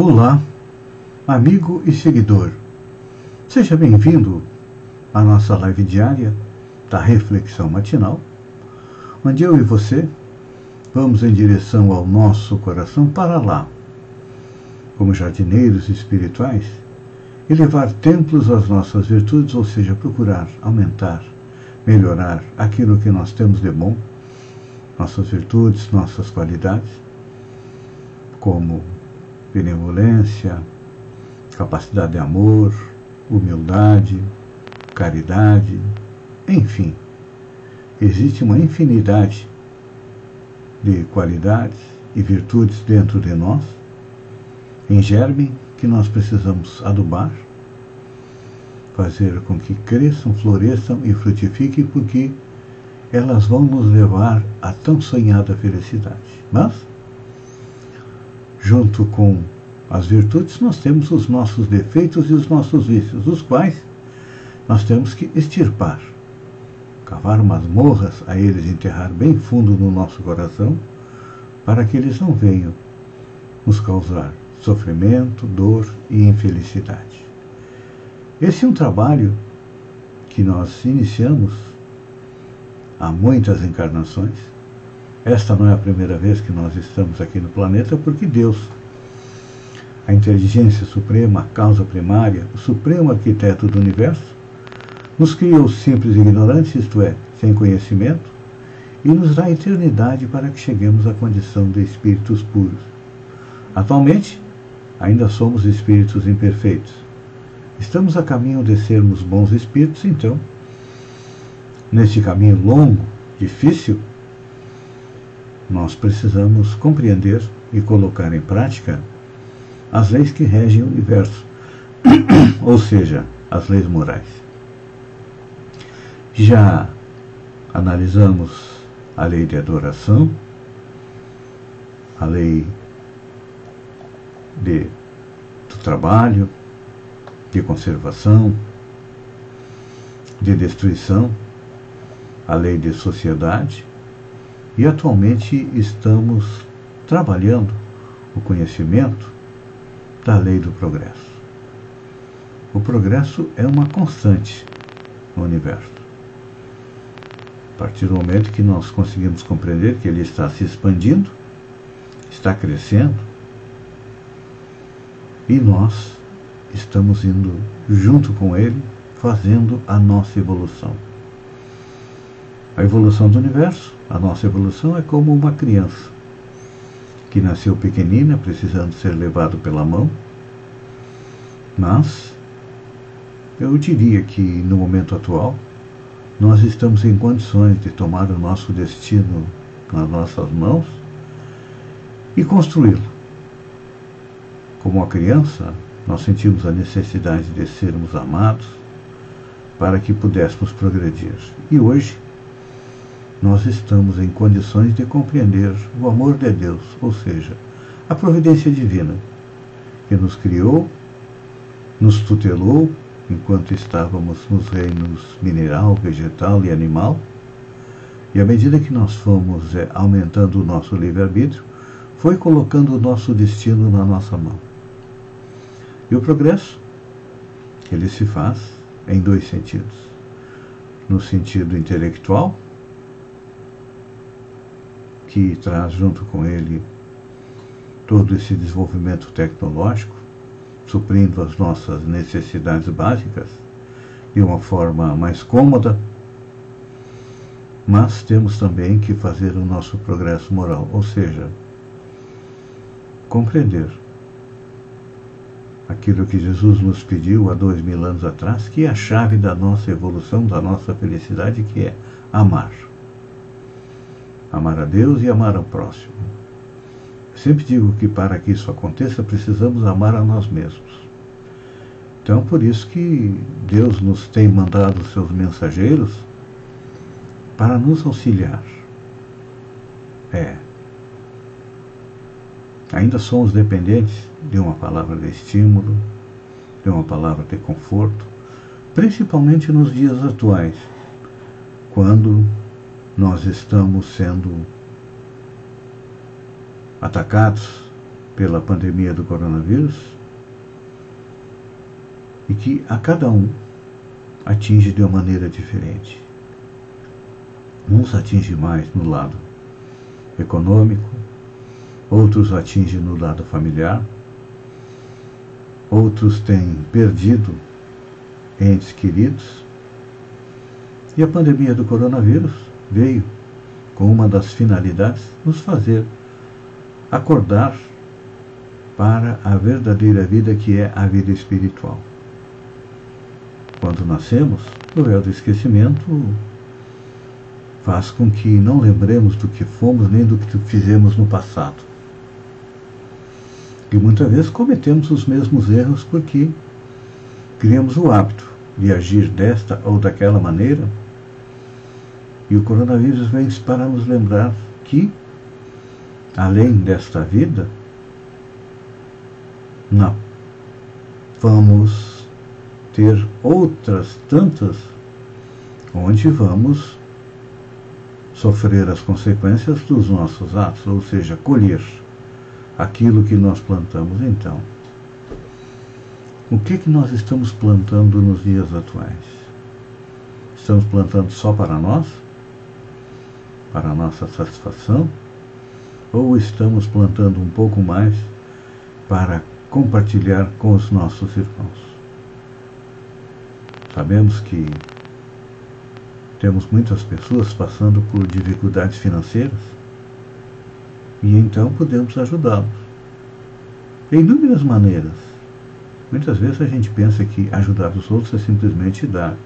Olá, amigo e seguidor. Seja bem-vindo à nossa live diária da Reflexão Matinal, onde eu e você vamos em direção ao nosso coração para lá, como jardineiros espirituais, elevar templos às nossas virtudes, ou seja, procurar aumentar, melhorar aquilo que nós temos de bom, nossas virtudes, nossas qualidades, como benevolência, capacidade de amor, humildade, caridade, enfim. Existe uma infinidade de qualidades e virtudes dentro de nós, em germe, que nós precisamos adubar, fazer com que cresçam, floresçam e frutifiquem, porque elas vão nos levar à tão sonhada felicidade. Mas junto com as virtudes, nós temos os nossos defeitos e os nossos vícios, os quais nós temos que extirpar, cavar masmorras a eles, enterrar bem fundo no nosso coração, para que eles não venham nos causar sofrimento, dor e infelicidade. Esse é um trabalho que nós iniciamos há muitas encarnações esta não é a primeira vez que nós estamos aqui no planeta, porque Deus, a inteligência suprema, a causa primária, o supremo arquiteto do universo, nos criou simples e ignorantes, isto é, sem conhecimento, e nos dá a eternidade para que cheguemos à condição de espíritos puros. Atualmente, ainda somos espíritos imperfeitos. Estamos a caminho de sermos bons espíritos, então, neste caminho longo, difícil, nós precisamos compreender e colocar em prática as leis que regem o universo, ou seja, as leis morais. Já analisamos a lei de adoração, a lei de, do trabalho, de conservação, de destruição, a lei de sociedade, e atualmente estamos trabalhando o conhecimento da lei do progresso. O progresso é uma constante no universo. A partir do momento que nós conseguimos compreender que ele está se expandindo, está crescendo, e nós estamos indo junto com ele, fazendo a nossa evolução. A evolução do universo a nossa evolução é como uma criança que nasceu pequenina, precisando ser levado pela mão, mas eu diria que no momento atual nós estamos em condições de tomar o nosso destino nas nossas mãos e construí-lo. Como a criança, nós sentimos a necessidade de sermos amados para que pudéssemos progredir. E hoje nós estamos em condições de compreender o amor de Deus, ou seja, a providência divina, que nos criou, nos tutelou enquanto estávamos nos reinos mineral, vegetal e animal, e à medida que nós fomos é, aumentando o nosso livre-arbítrio, foi colocando o nosso destino na nossa mão. E o progresso, ele se faz em dois sentidos. No sentido intelectual, que traz junto com ele todo esse desenvolvimento tecnológico, suprindo as nossas necessidades básicas de uma forma mais cômoda, mas temos também que fazer o nosso progresso moral, ou seja, compreender aquilo que Jesus nos pediu há dois mil anos atrás, que é a chave da nossa evolução, da nossa felicidade, que é amar amar a Deus e amar ao próximo. sempre digo que para que isso aconteça, precisamos amar a nós mesmos. Então, por isso que Deus nos tem mandado seus mensageiros para nos auxiliar. É. Ainda somos dependentes de uma palavra de estímulo, de uma palavra de conforto, principalmente nos dias atuais, quando nós estamos sendo atacados pela pandemia do coronavírus e que a cada um atinge de uma maneira diferente. Uns atinge mais no lado econômico, outros atinge no lado familiar, outros têm perdido entes queridos. E a pandemia do coronavírus veio com uma das finalidades nos fazer acordar para a verdadeira vida que é a vida espiritual. Quando nascemos, o véu do esquecimento faz com que não lembremos do que fomos nem do que fizemos no passado. E muitas vezes cometemos os mesmos erros porque criamos o hábito de agir desta ou daquela maneira. E o coronavírus vem para nos lembrar que, além desta vida, não, vamos ter outras tantas onde vamos sofrer as consequências dos nossos atos, ou seja, colher aquilo que nós plantamos. Então, o que, que nós estamos plantando nos dias atuais? Estamos plantando só para nós? Para nossa satisfação? Ou estamos plantando um pouco mais para compartilhar com os nossos irmãos? Sabemos que temos muitas pessoas passando por dificuldades financeiras e então podemos ajudá-los. De inúmeras maneiras. Muitas vezes a gente pensa que ajudar os outros é simplesmente dar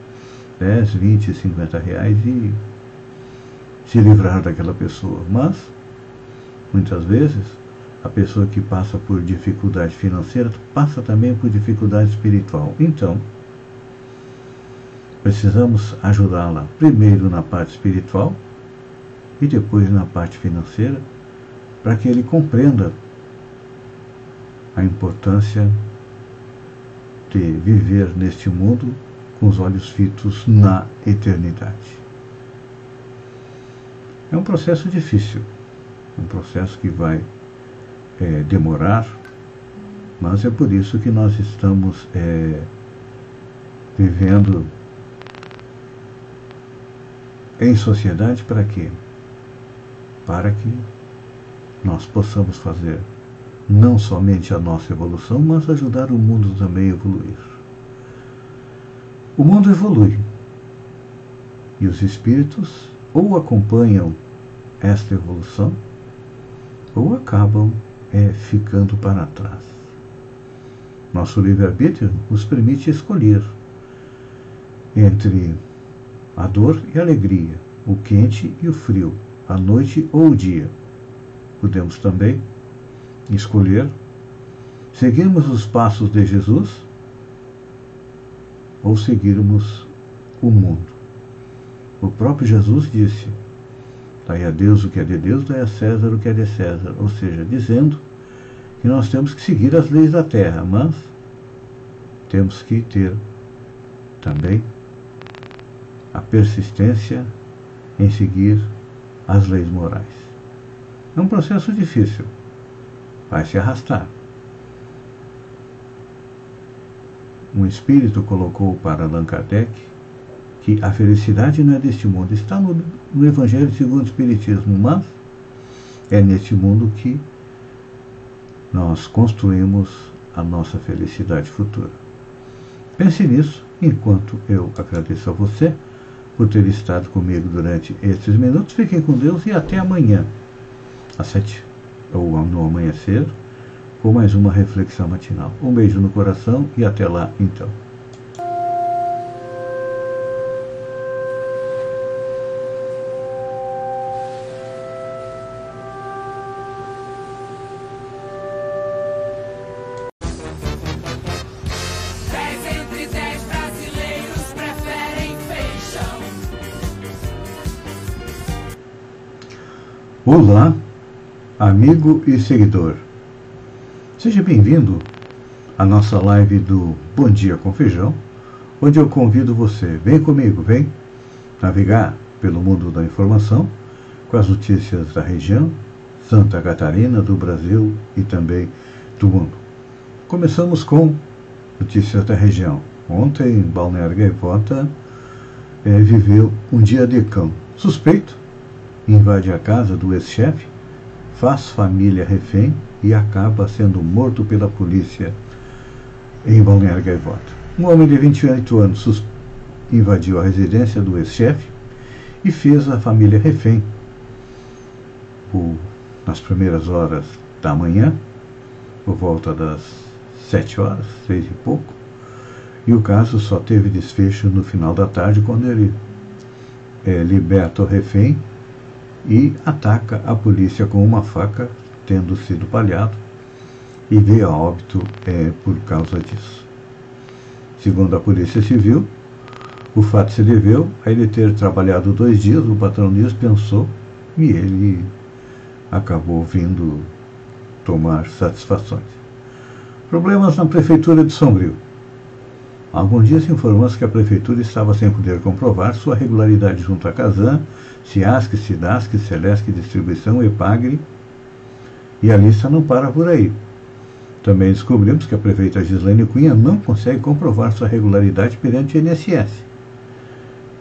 10, 20, 50 reais e se livrar daquela pessoa. Mas, muitas vezes, a pessoa que passa por dificuldade financeira passa também por dificuldade espiritual. Então, Precisamos ajudá-la primeiro na parte espiritual e depois na parte financeira, para que ele compreenda a importância de viver neste mundo com os olhos fitos na eternidade. É um processo difícil, um processo que vai é, demorar, mas é por isso que nós estamos é, vivendo em sociedade para quê? Para que nós possamos fazer não somente a nossa evolução, mas ajudar o mundo também a evoluir. O mundo evolui e os espíritos ou acompanham esta evolução ou acabam é, ficando para trás. Nosso livre-arbítrio nos permite escolher entre a dor e a alegria, o quente e o frio, a noite ou o dia. Podemos também escolher seguirmos os passos de Jesus ou seguirmos o mundo. O próprio Jesus disse: Dai a Deus o que é de Deus, dai a César o que é de César. Ou seja, dizendo que nós temos que seguir as leis da terra, mas temos que ter também a persistência em seguir as leis morais. É um processo difícil, vai se arrastar. Um espírito colocou para Allan Kardec que a felicidade não é deste mundo, está no, no Evangelho segundo o Espiritismo, mas é neste mundo que nós construímos a nossa felicidade futura. Pense nisso enquanto eu agradeço a você por ter estado comigo durante esses minutos. Fiquem com Deus e até amanhã, às sete ou no amanhecer, com mais uma reflexão matinal. Um beijo no coração e até lá então. Olá, amigo e seguidor. Seja bem-vindo à nossa live do Bom Dia com Feijão, onde eu convido você, vem comigo, vem navegar pelo mundo da informação com as notícias da região, Santa Catarina, do Brasil e também do mundo. Começamos com notícias da região. Ontem, Balneário Gaivota é, viveu um dia de cão. Suspeito invade a casa do ex-chefe, faz família refém e acaba sendo morto pela polícia em Balneário Gaivota. Um homem de 28 anos invadiu a residência do ex-chefe e fez a família refém nas primeiras horas da manhã, por volta das sete horas, seis e pouco, e o caso só teve desfecho no final da tarde, quando ele é, liberta o refém e ataca a polícia com uma faca, tendo sido palhado, e veio a óbito é, por causa disso. Segundo a Polícia Civil, o fato se deveu a ele ter trabalhado dois dias, o patrão Dias pensou e ele acabou vindo tomar satisfações. Problemas na Prefeitura de Sombrio. Há alguns dias informou-se que a Prefeitura estava sem poder comprovar sua regularidade junto à Casan Ciasc, Cidasc, Celesc Distribuição, Epagre, e a lista não para por aí. Também descobrimos que a prefeita Gislaine Cunha não consegue comprovar sua regularidade perante o INSS.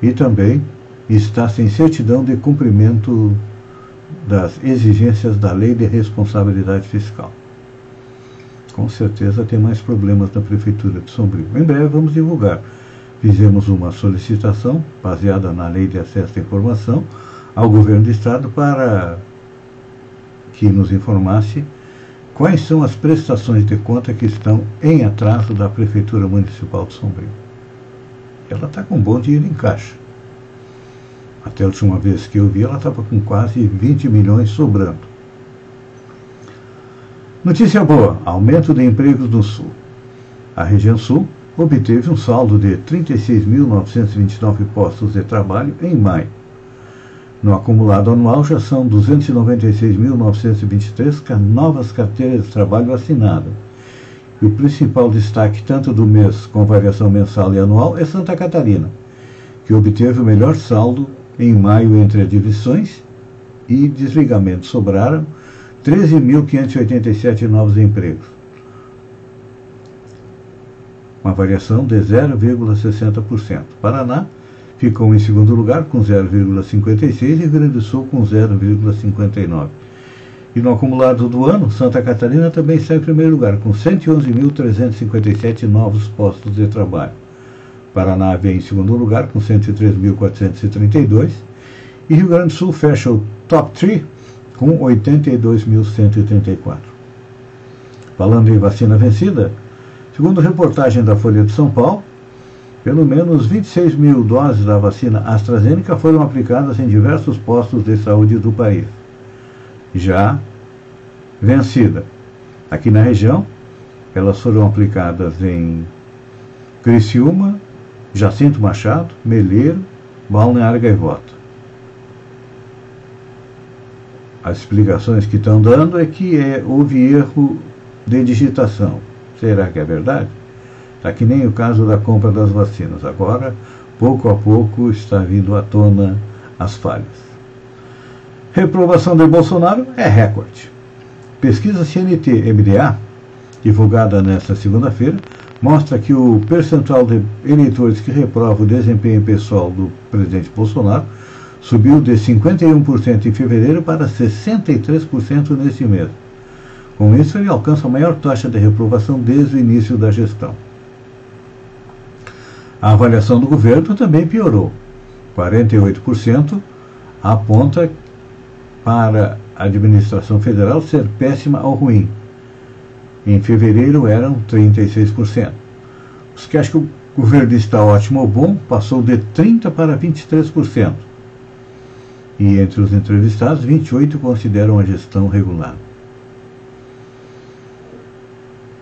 E também está sem certidão de cumprimento das exigências da Lei de Responsabilidade Fiscal. Com certeza tem mais problemas na Prefeitura de Sombrio. Em breve vamos divulgar fizemos uma solicitação, baseada na Lei de Acesso à Informação, ao Governo do Estado para que nos informasse quais são as prestações de conta que estão em atraso da Prefeitura Municipal de Sombrio. Ela está com bom dinheiro em caixa. Até a última vez que eu vi, ela estava com quase 20 milhões sobrando. Notícia boa: aumento de empregos no Sul. A região Sul obteve um saldo de 36.929 postos de trabalho em maio. No acumulado anual já são 296.923 novas carteiras de trabalho assinadas. E o principal destaque, tanto do mês com variação mensal e anual, é Santa Catarina, que obteve o melhor saldo em maio entre divisões e desligamentos. Sobraram 13.587 novos empregos uma variação de 0,60%. Paraná ficou em segundo lugar com 0,56% e Rio Grande do Sul com 0,59%. E no acumulado do ano, Santa Catarina também está em primeiro lugar, com 111.357 novos postos de trabalho. Paraná vem em segundo lugar, com 103.432. E Rio Grande do Sul fecha o top 3 com 82.134. Falando em vacina vencida, Segundo reportagem da Folha de São Paulo, pelo menos 26 mil doses da vacina AstraZeneca foram aplicadas em diversos postos de saúde do país. Já vencida. Aqui na região, elas foram aplicadas em Criciúma, Jacinto Machado, Meleiro, Balneário Gaivota. As explicações que estão dando é que é, houve erro de digitação Será que é verdade? Está que nem o caso da compra das vacinas. Agora, pouco a pouco, está vindo à tona as falhas. Reprovação de Bolsonaro é recorde. Pesquisa CNT-MDA, divulgada nesta segunda-feira, mostra que o percentual de eleitores que reprovam o desempenho pessoal do presidente Bolsonaro subiu de 51% em fevereiro para 63% neste mês. Com isso, ele alcança a maior taxa de reprovação desde o início da gestão. A avaliação do governo também piorou. 48% aponta para a administração federal ser péssima ou ruim. Em fevereiro eram 36%. Os que acham que o governo está ótimo ou bom passou de 30% para 23%. E entre os entrevistados, 28% consideram a gestão regular.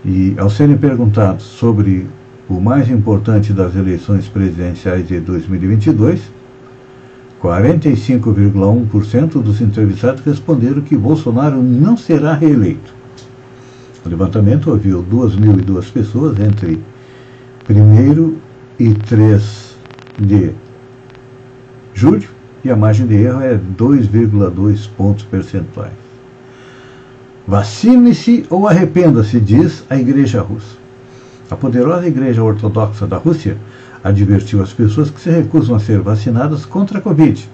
E, ao serem perguntados sobre o mais importante das eleições presidenciais de 2022, 45,1% dos entrevistados responderam que Bolsonaro não será reeleito. O levantamento ouviu 2.002 pessoas entre 1 e 3 de julho e a margem de erro é 2,2 pontos percentuais. Vacine-se ou arrependa-se, diz a Igreja Russa. A poderosa Igreja Ortodoxa da Rússia advertiu as pessoas que se recusam a ser vacinadas contra a Covid,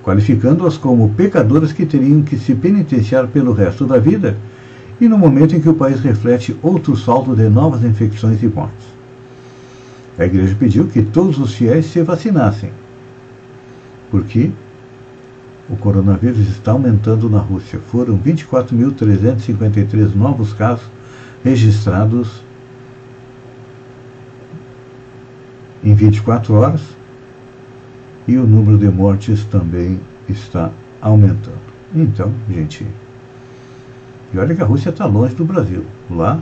qualificando-as como pecadoras que teriam que se penitenciar pelo resto da vida e no momento em que o país reflete outro salto de novas infecções e mortes. A igreja pediu que todos os fiéis se vacinassem, porque o coronavírus está aumentando na Rússia. Foram 24.353 novos casos registrados em 24 horas e o número de mortes também está aumentando. Então, gente, e olha que a Rússia está longe do Brasil. Lá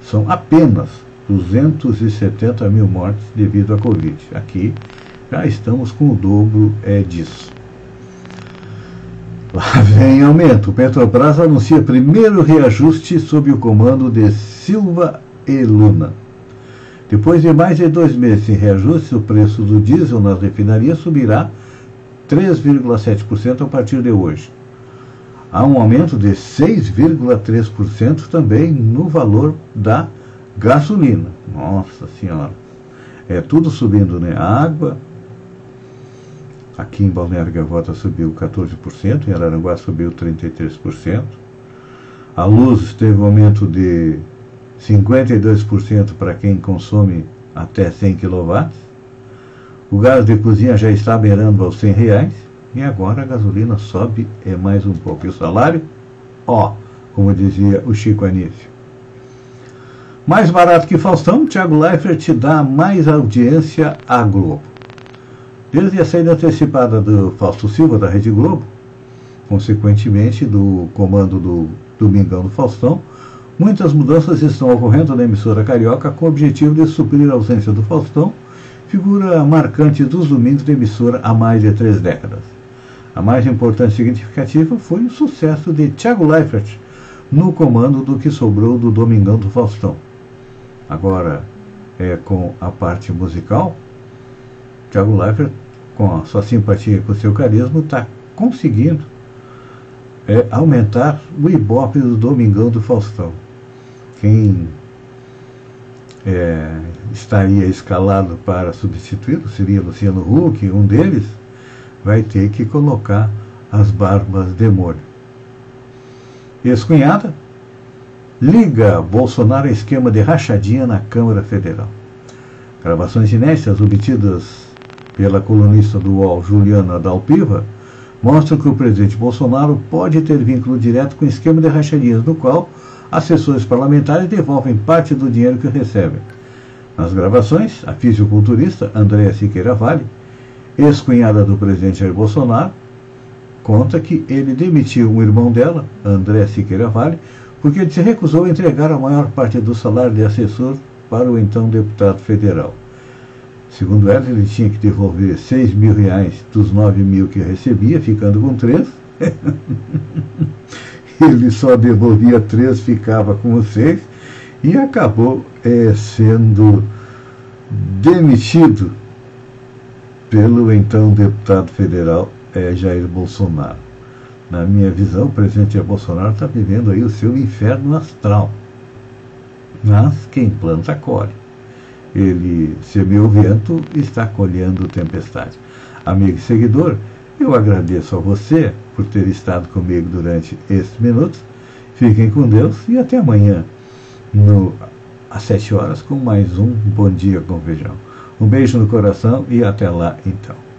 são apenas 270 mil mortes devido à Covid. Aqui já estamos com o dobro é, disso. Vem aumento. Petrobras anuncia primeiro reajuste sob o comando de Silva e Luna. Depois de mais de dois meses sem reajuste, o preço do diesel nas refinarias subirá 3,7% a partir de hoje. Há um aumento de 6,3% também no valor da gasolina. Nossa Senhora! É tudo subindo, né? Água, aqui em Balneário Gaivota subiu 14%, em Araranguá subiu 33%. A luz teve um aumento de 52% para quem consome até 100 kW. O gás de cozinha já está beirando aos 100 reais. E agora a gasolina sobe é mais um pouco. E o salário? Ó, como dizia o Chico Anísio. Mais barato que Faustão, Thiago Leifert te dá mais audiência à Globo. Desde a saída antecipada do Fausto Silva da Rede Globo, consequentemente do comando do Domingão do Faustão, Muitas mudanças estão ocorrendo na emissora carioca com o objetivo de suprir a ausência do Faustão, figura marcante dos domingos da emissora há mais de três décadas. A mais importante e significativa foi o sucesso de Thiago Leifert no comando do que sobrou do Domingão do Faustão. Agora, é com a parte musical, Thiago Leifert, com a sua simpatia e com o seu carisma, está conseguindo é, aumentar o ibope do Domingão do Faustão quem é, estaria escalado para substituí-lo seria Luciano Huck, um deles vai ter que colocar as barbas de molho. Ex-cunhada liga Bolsonaro a esquema de rachadinha na Câmara Federal. Gravações inéditas obtidas pela colunista do UOL, Juliana Dalpiva, mostram que o presidente Bolsonaro pode ter vínculo direto com o esquema de rachadinhas, no qual assessores parlamentares devolvem parte do dinheiro que recebem. Nas gravações, a fisiculturista Andréa Siqueira Vale, ex-cunhada do presidente Jair Bolsonaro, conta que ele demitiu um irmão dela, André Siqueira Vale, porque ele se recusou a entregar a maior parte do salário de assessor para o então deputado federal. Segundo ela, ele tinha que devolver 6 mil reais dos 9 mil que recebia, ficando com 3. ele só devolvia três, ficava com os seis, e acabou é, sendo demitido pelo então deputado federal é, Jair Bolsonaro. Na minha visão, o presidente Bolsonaro está vivendo aí o seu inferno astral. Mas quem planta colhe. Ele semeou vento e está colhendo tempestade. Amigo e seguidor, eu agradeço a você por ter estado comigo durante esses minutos. Fiquem com Deus e até amanhã, no, às 7 horas, com mais um Bom Dia com Feijão. Um beijo no coração e até lá então.